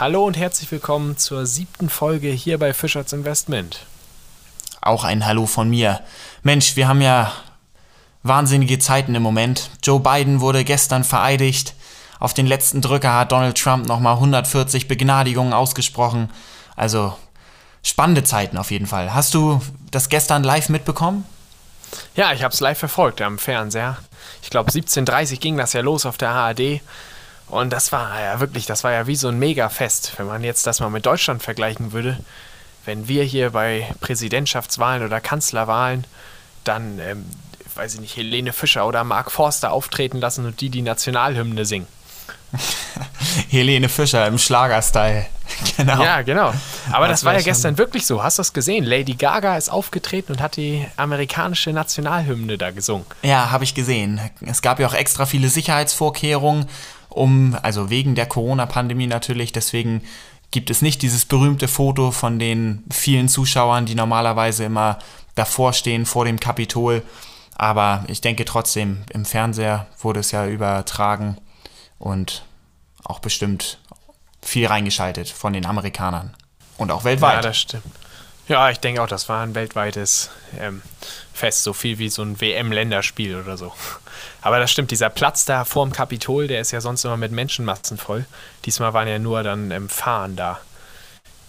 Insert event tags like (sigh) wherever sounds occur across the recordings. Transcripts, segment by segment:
Hallo und herzlich willkommen zur siebten Folge hier bei Fischers Investment. Auch ein Hallo von mir. Mensch, wir haben ja wahnsinnige Zeiten im Moment. Joe Biden wurde gestern vereidigt. Auf den letzten Drücker hat Donald Trump nochmal 140 Begnadigungen ausgesprochen. Also spannende Zeiten auf jeden Fall. Hast du das gestern live mitbekommen? Ja, ich habe es live verfolgt am Fernseher. Ich glaube 17.30 ging das ja los auf der ARD. Und das war ja wirklich, das war ja wie so ein Mega-Fest. Wenn man jetzt das mal mit Deutschland vergleichen würde, wenn wir hier bei Präsidentschaftswahlen oder Kanzlerwahlen dann, ähm, weiß ich nicht, Helene Fischer oder Mark Forster auftreten lassen und die die Nationalhymne singen. (laughs) Helene Fischer im Schlagerstyle. (laughs) Genau. Ja, genau. Aber das, das war ja gestern wirklich so. Hast du das gesehen? Lady Gaga ist aufgetreten und hat die amerikanische Nationalhymne da gesungen. Ja, habe ich gesehen. Es gab ja auch extra viele Sicherheitsvorkehrungen, um, also wegen der Corona-Pandemie natürlich. Deswegen gibt es nicht dieses berühmte Foto von den vielen Zuschauern, die normalerweise immer davor stehen vor dem Kapitol. Aber ich denke trotzdem, im Fernseher wurde es ja übertragen und auch bestimmt viel reingeschaltet von den Amerikanern. Und auch weltweit. Ja, das stimmt. Ja, ich denke auch, das war ein weltweites ähm, Fest, so viel wie so ein WM-Länderspiel oder so. (laughs) Aber das stimmt, dieser Platz da vor dem Kapitol, der ist ja sonst immer mit Menschenmassen voll. Diesmal waren ja nur dann ähm, Fahnen da,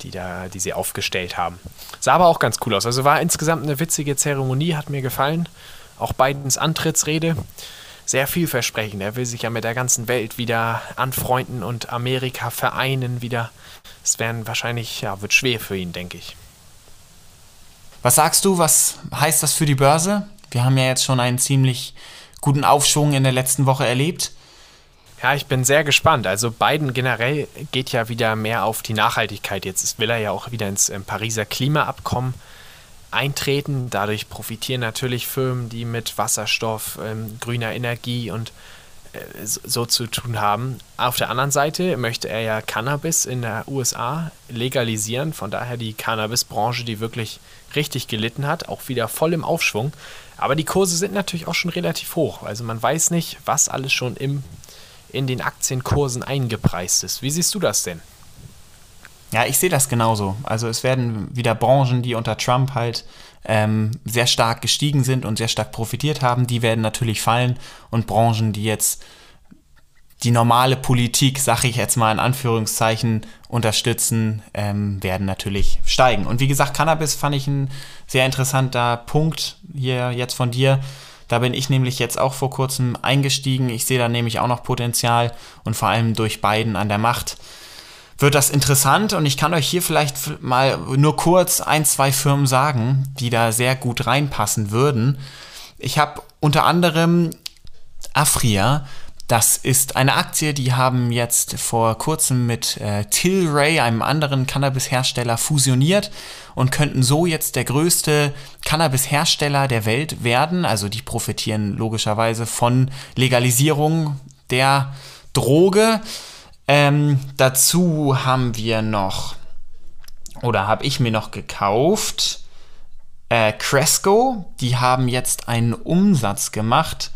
die da, die sie aufgestellt haben. Sah aber auch ganz cool aus. Also war insgesamt eine witzige Zeremonie, hat mir gefallen. Auch Bidens Antrittsrede sehr vielversprechend. Er will sich ja mit der ganzen Welt wieder anfreunden und Amerika vereinen wieder. Es werden wahrscheinlich, ja, wird schwer für ihn, denke ich. Was sagst du, was heißt das für die Börse? Wir haben ja jetzt schon einen ziemlich guten Aufschwung in der letzten Woche erlebt. Ja, ich bin sehr gespannt. Also Biden generell geht ja wieder mehr auf die Nachhaltigkeit. Jetzt will er ja auch wieder ins Pariser Klimaabkommen eintreten. Dadurch profitieren natürlich Firmen, die mit Wasserstoff, ähm, grüner Energie und äh, so zu tun haben. Auf der anderen Seite möchte er ja Cannabis in der USA legalisieren. Von daher die Cannabisbranche, die wirklich richtig gelitten hat, auch wieder voll im Aufschwung. Aber die Kurse sind natürlich auch schon relativ hoch. Also man weiß nicht, was alles schon im, in den Aktienkursen eingepreist ist. Wie siehst du das denn? Ja, ich sehe das genauso. Also es werden wieder Branchen, die unter Trump halt ähm, sehr stark gestiegen sind und sehr stark profitiert haben, die werden natürlich fallen. Und Branchen, die jetzt die normale Politik, sage ich jetzt mal in Anführungszeichen, unterstützen, ähm, werden natürlich steigen. Und wie gesagt, Cannabis fand ich ein sehr interessanter Punkt hier jetzt von dir. Da bin ich nämlich jetzt auch vor kurzem eingestiegen. Ich sehe da nämlich auch noch Potenzial und vor allem durch Biden an der Macht wird das interessant und ich kann euch hier vielleicht mal nur kurz ein, zwei Firmen sagen, die da sehr gut reinpassen würden. Ich habe unter anderem Afria. Das ist eine Aktie, die haben jetzt vor kurzem mit äh, Tilray, einem anderen Cannabis-Hersteller, fusioniert und könnten so jetzt der größte Cannabis-Hersteller der Welt werden. Also die profitieren logischerweise von Legalisierung der Droge. Ähm, dazu haben wir noch, oder habe ich mir noch gekauft, äh, Cresco. Die haben jetzt einen Umsatz gemacht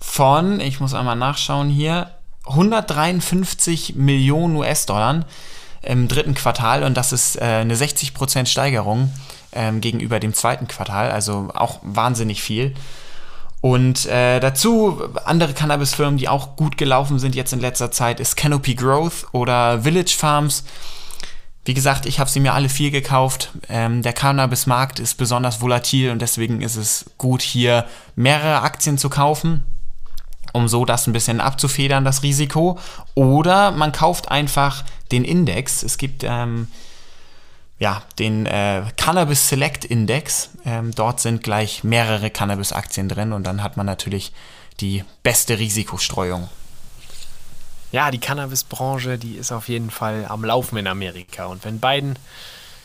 von, ich muss einmal nachschauen hier, 153 Millionen US-Dollar im dritten Quartal und das ist äh, eine 60% Steigerung ähm, gegenüber dem zweiten Quartal, also auch wahnsinnig viel. Und äh, dazu andere Cannabis-Firmen, die auch gut gelaufen sind jetzt in letzter Zeit, ist Canopy Growth oder Village Farms. Wie gesagt, ich habe sie mir alle vier gekauft. Ähm, der Cannabis-Markt ist besonders volatil und deswegen ist es gut, hier mehrere Aktien zu kaufen, um so das ein bisschen abzufedern, das Risiko. Oder man kauft einfach den Index. Es gibt ähm, ja, den äh, Cannabis Select Index. Ähm, dort sind gleich mehrere Cannabis-Aktien drin und dann hat man natürlich die beste Risikostreuung. Ja, die Cannabis-Branche, die ist auf jeden Fall am Laufen in Amerika. Und wenn Biden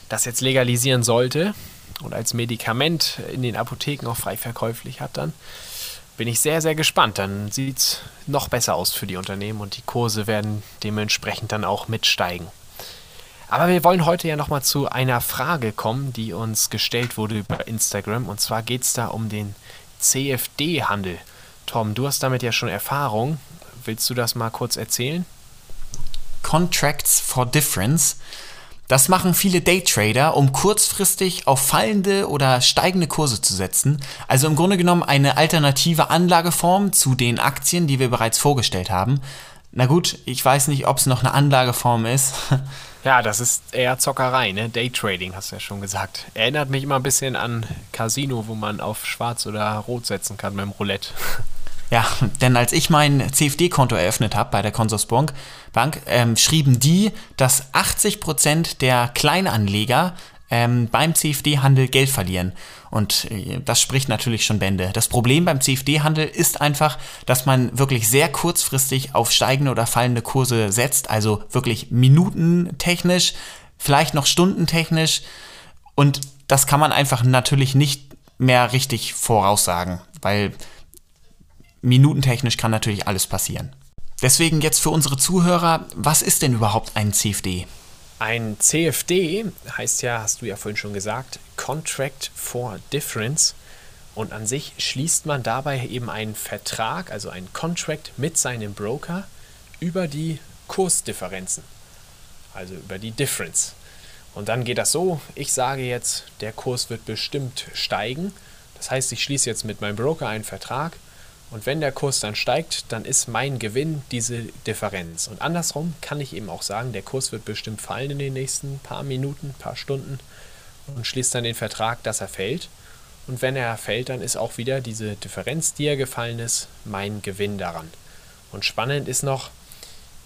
das jetzt legalisieren sollte und als Medikament in den Apotheken auch frei verkäuflich hat, dann bin ich sehr, sehr gespannt. Dann sieht es noch besser aus für die Unternehmen und die Kurse werden dementsprechend dann auch mitsteigen. Aber wir wollen heute ja nochmal zu einer Frage kommen, die uns gestellt wurde über Instagram. Und zwar geht es da um den CFD-Handel. Tom, du hast damit ja schon Erfahrung. Willst du das mal kurz erzählen? Contracts for Difference. Das machen viele Daytrader, um kurzfristig auf fallende oder steigende Kurse zu setzen. Also im Grunde genommen eine alternative Anlageform zu den Aktien, die wir bereits vorgestellt haben. Na gut, ich weiß nicht, ob es noch eine Anlageform ist. (laughs) Ja, das ist eher Zockerei, ne? Daytrading, hast du ja schon gesagt. Erinnert mich immer ein bisschen an Casino, wo man auf Schwarz oder Rot setzen kann beim Roulette. (laughs) Ja, denn als ich mein CFD-Konto eröffnet habe bei der Consorsbank, Bank, ähm, schrieben die, dass 80% der Kleinanleger ähm, beim CFD-Handel Geld verlieren. Und äh, das spricht natürlich schon Bände. Das Problem beim CFD-Handel ist einfach, dass man wirklich sehr kurzfristig auf steigende oder fallende Kurse setzt, also wirklich minutentechnisch, vielleicht noch stundentechnisch. Und das kann man einfach natürlich nicht mehr richtig voraussagen, weil minutentechnisch kann natürlich alles passieren. Deswegen jetzt für unsere Zuhörer, was ist denn überhaupt ein CFD? Ein CFD heißt ja, hast du ja vorhin schon gesagt, Contract for Difference. Und an sich schließt man dabei eben einen Vertrag, also einen Contract mit seinem Broker über die Kursdifferenzen, also über die Difference. Und dann geht das so, ich sage jetzt, der Kurs wird bestimmt steigen. Das heißt, ich schließe jetzt mit meinem Broker einen Vertrag und wenn der Kurs dann steigt, dann ist mein Gewinn diese Differenz. Und andersrum kann ich eben auch sagen, der Kurs wird bestimmt fallen in den nächsten paar Minuten, paar Stunden und schließt dann den Vertrag, dass er fällt. Und wenn er fällt, dann ist auch wieder diese Differenz, die er gefallen ist, mein Gewinn daran. Und spannend ist noch,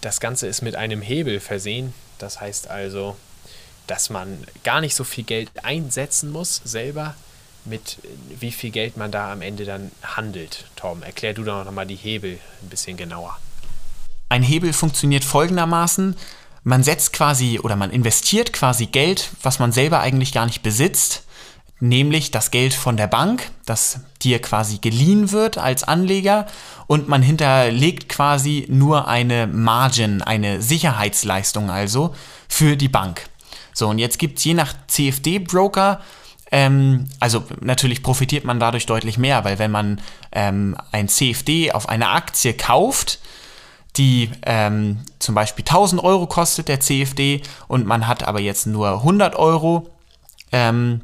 das Ganze ist mit einem Hebel versehen. Das heißt also, dass man gar nicht so viel Geld einsetzen muss selber, mit wie viel Geld man da am Ende dann handelt. Tom, erklär du doch nochmal die Hebel ein bisschen genauer. Ein Hebel funktioniert folgendermaßen. Man setzt quasi oder man investiert quasi Geld, was man selber eigentlich gar nicht besitzt, nämlich das Geld von der Bank, das dir quasi geliehen wird als Anleger und man hinterlegt quasi nur eine Margin, eine Sicherheitsleistung also für die Bank. So, und jetzt gibt es je nach CFD-Broker ähm, also natürlich profitiert man dadurch deutlich mehr, weil wenn man ähm, ein CFD auf eine Aktie kauft, die ähm, zum Beispiel 1000 Euro kostet, der CFD, und man hat aber jetzt nur 100 Euro, ähm,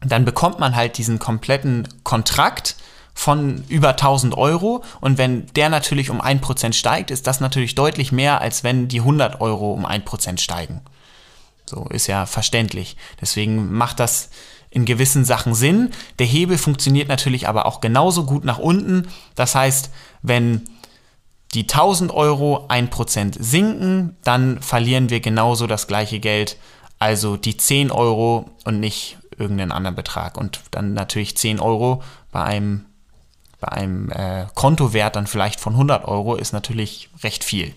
dann bekommt man halt diesen kompletten Kontrakt von über 1000 Euro und wenn der natürlich um 1% steigt, ist das natürlich deutlich mehr, als wenn die 100 Euro um 1% steigen. So ist ja verständlich. Deswegen macht das in gewissen Sachen Sinn. Der Hebel funktioniert natürlich aber auch genauso gut nach unten. Das heißt, wenn die 1000 Euro 1% sinken, dann verlieren wir genauso das gleiche Geld, also die 10 Euro und nicht irgendeinen anderen Betrag. Und dann natürlich 10 Euro bei einem, bei einem äh, Kontowert dann vielleicht von 100 Euro ist natürlich recht viel.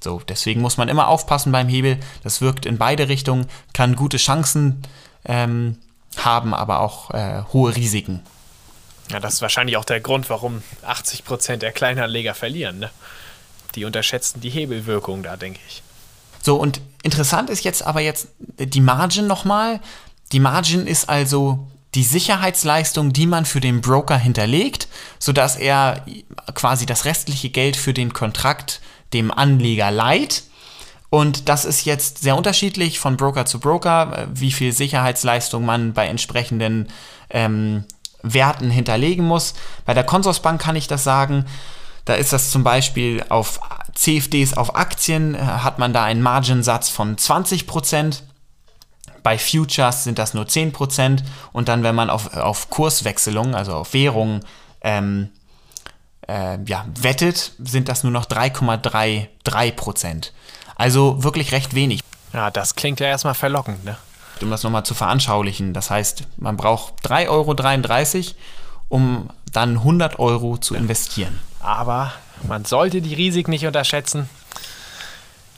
So, deswegen muss man immer aufpassen beim Hebel. Das wirkt in beide Richtungen, kann gute Chancen ähm, haben aber auch äh, hohe Risiken. Ja, das ist wahrscheinlich auch der Grund, warum 80 Prozent der Kleinanleger verlieren. Ne? Die unterschätzen die Hebelwirkung da, denke ich. So, und interessant ist jetzt aber jetzt die Margin nochmal. Die Margin ist also die Sicherheitsleistung, die man für den Broker hinterlegt, sodass er quasi das restliche Geld für den Kontrakt dem Anleger leiht und das ist jetzt sehr unterschiedlich von Broker zu Broker, äh, wie viel Sicherheitsleistung man bei entsprechenden ähm, Werten hinterlegen muss. Bei der Consorsbank kann ich das sagen. Da ist das zum Beispiel auf CFDs auf Aktien, äh, hat man da einen Marginsatz von 20%. Bei Futures sind das nur 10%. Und dann, wenn man auf, auf Kurswechselungen, also auf Währungen, ähm, äh, ja, wettet, sind das nur noch 3,33%. Also wirklich recht wenig. Ja, das klingt ja erstmal verlockend, ne? Um das nochmal zu veranschaulichen. Das heißt, man braucht 3,33 Euro, um dann 100 Euro zu investieren. Aber man sollte die Risiken nicht unterschätzen.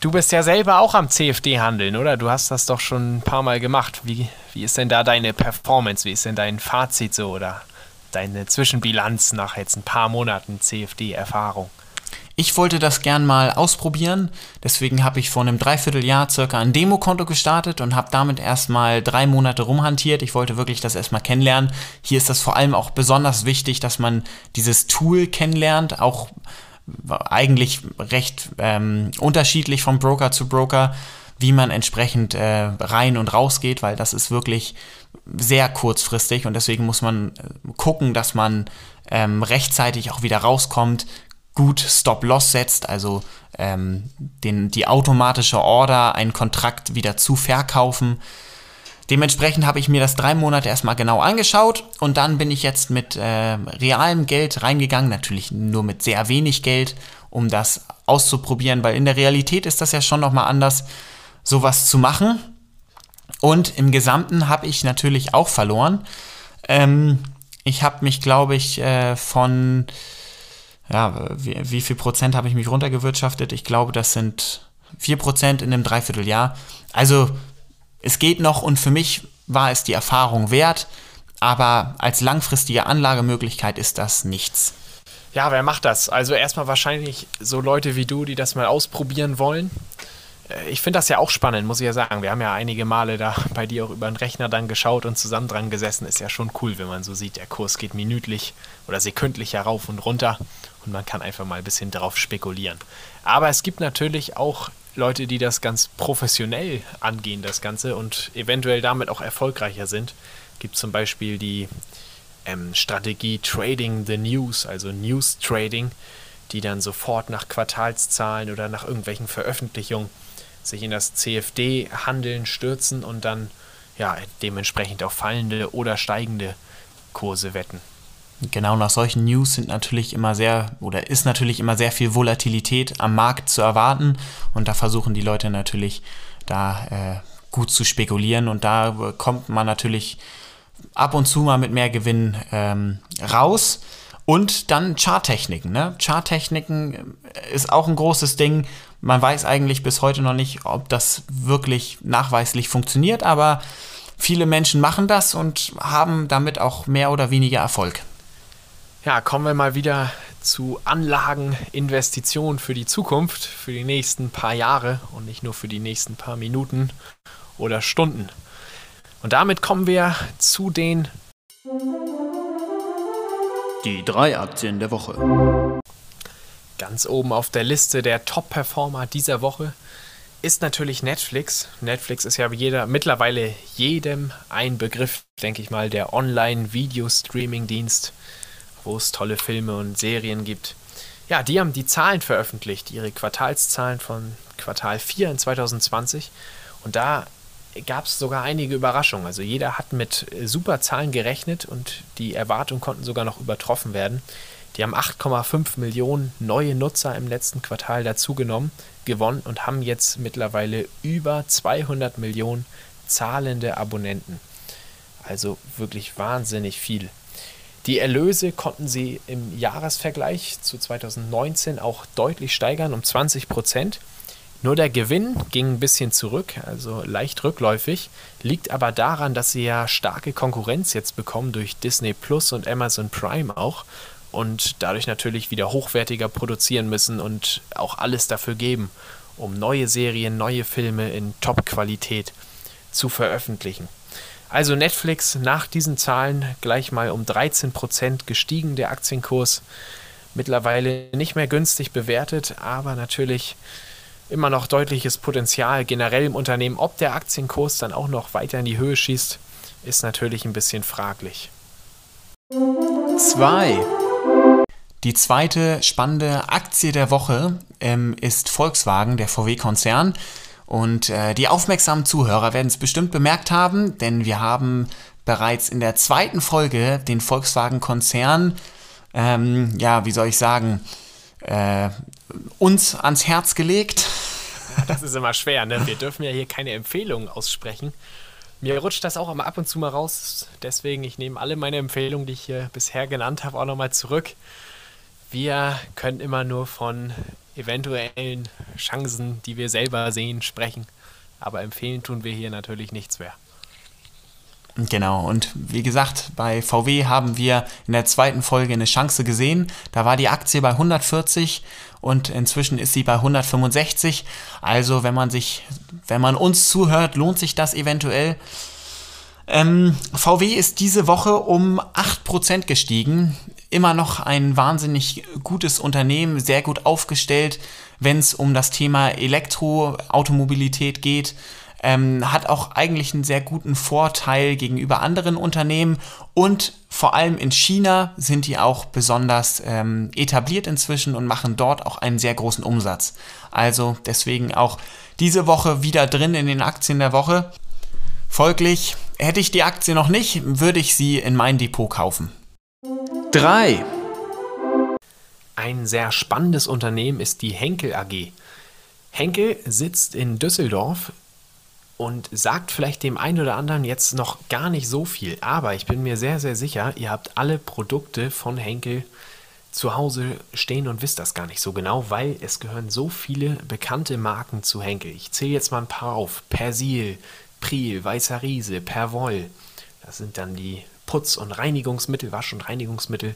Du bist ja selber auch am CFD handeln, oder? Du hast das doch schon ein paar Mal gemacht. Wie, wie ist denn da deine Performance? Wie ist denn dein Fazit so oder deine Zwischenbilanz nach jetzt ein paar Monaten CFD-Erfahrung? Ich wollte das gern mal ausprobieren, deswegen habe ich vor einem Dreivierteljahr circa ein Demokonto gestartet und habe damit erstmal drei Monate rumhantiert. Ich wollte wirklich das erstmal kennenlernen. Hier ist das vor allem auch besonders wichtig, dass man dieses Tool kennenlernt, auch eigentlich recht ähm, unterschiedlich von Broker zu Broker, wie man entsprechend äh, rein und raus geht, weil das ist wirklich sehr kurzfristig und deswegen muss man äh, gucken, dass man ähm, rechtzeitig auch wieder rauskommt, gut Stop-Loss setzt, also ähm, den, die automatische Order, einen Kontrakt wieder zu verkaufen. Dementsprechend habe ich mir das drei Monate erstmal genau angeschaut und dann bin ich jetzt mit äh, realem Geld reingegangen, natürlich nur mit sehr wenig Geld, um das auszuprobieren, weil in der Realität ist das ja schon nochmal anders, sowas zu machen. Und im Gesamten habe ich natürlich auch verloren. Ähm, ich habe mich, glaube ich, äh, von ja, wie, wie viel Prozent habe ich mich runtergewirtschaftet? Ich glaube, das sind vier Prozent in einem Dreivierteljahr. Also es geht noch und für mich war es die Erfahrung wert, aber als langfristige Anlagemöglichkeit ist das nichts. Ja, wer macht das? Also erstmal wahrscheinlich so Leute wie du, die das mal ausprobieren wollen. Äh, ich finde das ja auch spannend, muss ich ja sagen. Wir haben ja einige Male da (laughs) bei dir auch über den Rechner dann geschaut und zusammen dran gesessen. Ist ja schon cool, wenn man so sieht, der Kurs geht minütlich oder sekündlich herauf und runter und man kann einfach mal ein bisschen drauf spekulieren. Aber es gibt natürlich auch Leute, die das ganz professionell angehen, das Ganze und eventuell damit auch erfolgreicher sind. Gibt zum Beispiel die ähm, Strategie Trading the News, also News Trading, die dann sofort nach Quartalszahlen oder nach irgendwelchen Veröffentlichungen sich in das CFD-Handeln stürzen und dann ja dementsprechend auf fallende oder steigende Kurse wetten. Genau nach solchen News sind natürlich immer sehr oder ist natürlich immer sehr viel Volatilität am Markt zu erwarten und da versuchen die Leute natürlich da äh, gut zu spekulieren und da kommt man natürlich ab und zu mal mit mehr Gewinn ähm, raus. Und dann Charttechniken. Ne? Charttechniken ist auch ein großes Ding. Man weiß eigentlich bis heute noch nicht, ob das wirklich nachweislich funktioniert, aber viele Menschen machen das und haben damit auch mehr oder weniger Erfolg. Ja, kommen wir mal wieder zu Anlagen, Investitionen für die Zukunft, für die nächsten paar Jahre und nicht nur für die nächsten paar Minuten oder Stunden. Und damit kommen wir zu den die drei Aktien der Woche. Ganz oben auf der Liste der Top-Performer dieser Woche ist natürlich Netflix. Netflix ist ja jeder, mittlerweile jedem ein Begriff, denke ich mal, der Online-Video-Streaming-Dienst, wo es tolle Filme und Serien gibt. Ja, die haben die Zahlen veröffentlicht, ihre Quartalszahlen von Quartal 4 in 2020. Und da gab es sogar einige Überraschungen. Also jeder hat mit äh, super Zahlen gerechnet und die Erwartungen konnten sogar noch übertroffen werden. Die haben 8,5 Millionen neue Nutzer im letzten Quartal dazugenommen, gewonnen und haben jetzt mittlerweile über 200 Millionen zahlende Abonnenten. Also wirklich wahnsinnig viel. Die Erlöse konnten sie im Jahresvergleich zu 2019 auch deutlich steigern um 20 Prozent. Nur der Gewinn ging ein bisschen zurück, also leicht rückläufig, liegt aber daran, dass sie ja starke Konkurrenz jetzt bekommen durch Disney Plus und Amazon Prime auch und dadurch natürlich wieder hochwertiger produzieren müssen und auch alles dafür geben, um neue Serien, neue Filme in Top-Qualität zu veröffentlichen. Also Netflix nach diesen Zahlen gleich mal um 13% gestiegen, der Aktienkurs. Mittlerweile nicht mehr günstig bewertet, aber natürlich immer noch deutliches Potenzial generell im Unternehmen. Ob der Aktienkurs dann auch noch weiter in die Höhe schießt, ist natürlich ein bisschen fraglich. 2. Die zweite spannende Aktie der Woche ähm, ist Volkswagen, der VW-Konzern. Und äh, die aufmerksamen Zuhörer werden es bestimmt bemerkt haben, denn wir haben bereits in der zweiten Folge den Volkswagen-Konzern, ähm, ja, wie soll ich sagen, äh, uns ans Herz gelegt. Das ist immer schwer, ne? Wir dürfen ja hier keine Empfehlungen aussprechen. Mir rutscht das auch immer ab und zu mal raus. Deswegen, ich nehme alle meine Empfehlungen, die ich hier bisher genannt habe, auch nochmal zurück. Wir können immer nur von eventuellen Chancen, die wir selber sehen, sprechen. Aber empfehlen tun wir hier natürlich nichts mehr. Genau, und wie gesagt, bei VW haben wir in der zweiten Folge eine Chance gesehen. Da war die Aktie bei 140 und inzwischen ist sie bei 165. Also, wenn man sich, wenn man uns zuhört, lohnt sich das eventuell. Ähm, VW ist diese Woche um 8% gestiegen. Immer noch ein wahnsinnig gutes Unternehmen, sehr gut aufgestellt, wenn es um das Thema Elektroautomobilität geht ähm, hat auch eigentlich einen sehr guten Vorteil gegenüber anderen Unternehmen und vor allem in China sind die auch besonders ähm, etabliert inzwischen und machen dort auch einen sehr großen Umsatz. Also deswegen auch diese Woche wieder drin in den Aktien der Woche. Folglich, hätte ich die Aktie noch nicht, würde ich sie in mein Depot kaufen. 3. Ein sehr spannendes Unternehmen ist die Henkel AG. Henkel sitzt in Düsseldorf, und sagt vielleicht dem einen oder anderen jetzt noch gar nicht so viel, aber ich bin mir sehr, sehr sicher, ihr habt alle Produkte von Henkel zu Hause stehen und wisst das gar nicht so genau, weil es gehören so viele bekannte Marken zu Henkel. Ich zähle jetzt mal ein paar auf. Persil, Priel, Weißer Riese, Perwoll. Das sind dann die Putz- und Reinigungsmittel, Wasch- und Reinigungsmittel.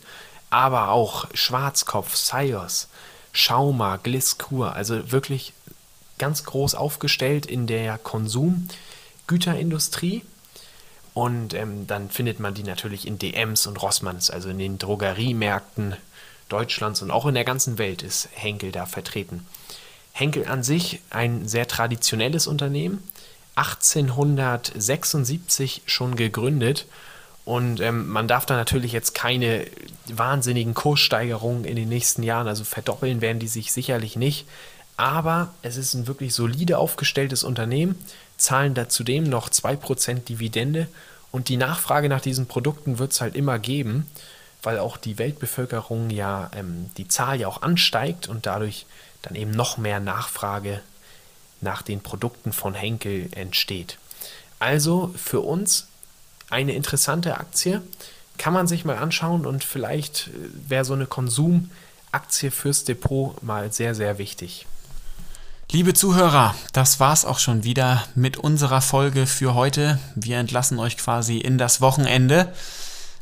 Aber auch Schwarzkopf, Sios, Schauma, Gliskur. Also wirklich ganz groß aufgestellt in der Konsumgüterindustrie. Und ähm, dann findet man die natürlich in DMs und Rossmanns, also in den Drogeriemärkten Deutschlands und auch in der ganzen Welt ist Henkel da vertreten. Henkel an sich ein sehr traditionelles Unternehmen, 1876 schon gegründet und ähm, man darf da natürlich jetzt keine wahnsinnigen Kurssteigerungen in den nächsten Jahren, also verdoppeln werden die sich sicherlich nicht, aber es ist ein wirklich solide aufgestelltes Unternehmen, zahlen da zudem noch 2% Dividende und die Nachfrage nach diesen Produkten wird es halt immer geben, weil auch die Weltbevölkerung ja, ähm, die Zahl ja auch ansteigt und dadurch dann eben noch mehr Nachfrage nach den Produkten von Henkel entsteht. Also für uns eine interessante Aktie, kann man sich mal anschauen und vielleicht äh, wäre so eine Konsumaktie fürs Depot mal sehr, sehr wichtig. Liebe Zuhörer, das war's auch schon wieder mit unserer Folge für heute. Wir entlassen euch quasi in das Wochenende.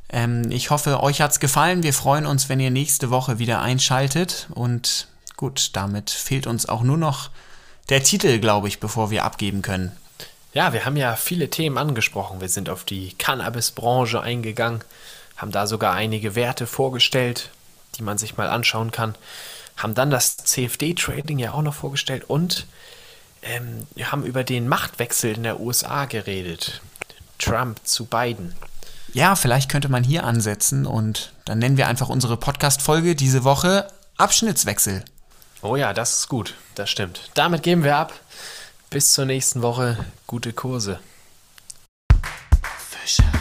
Ähm, ich hoffe, euch hat's gefallen. Wir freuen uns, wenn ihr nächste Woche wieder einschaltet. Und gut, damit fehlt uns auch nur noch der Titel, glaube ich, bevor wir abgeben können. Ja, wir haben ja viele Themen angesprochen. Wir sind auf die Cannabis-Branche eingegangen, haben da sogar einige Werte vorgestellt, die man sich mal anschauen kann haben dann das CFD-Trading ja auch noch vorgestellt und ähm, haben über den Machtwechsel in der USA geredet. Trump zu Biden. Ja, vielleicht könnte man hier ansetzen und dann nennen wir einfach unsere Podcast-Folge diese Woche Abschnittswechsel. Oh ja, das ist gut, das stimmt. Damit geben wir ab. Bis zur nächsten Woche. Gute Kurse. Fischer.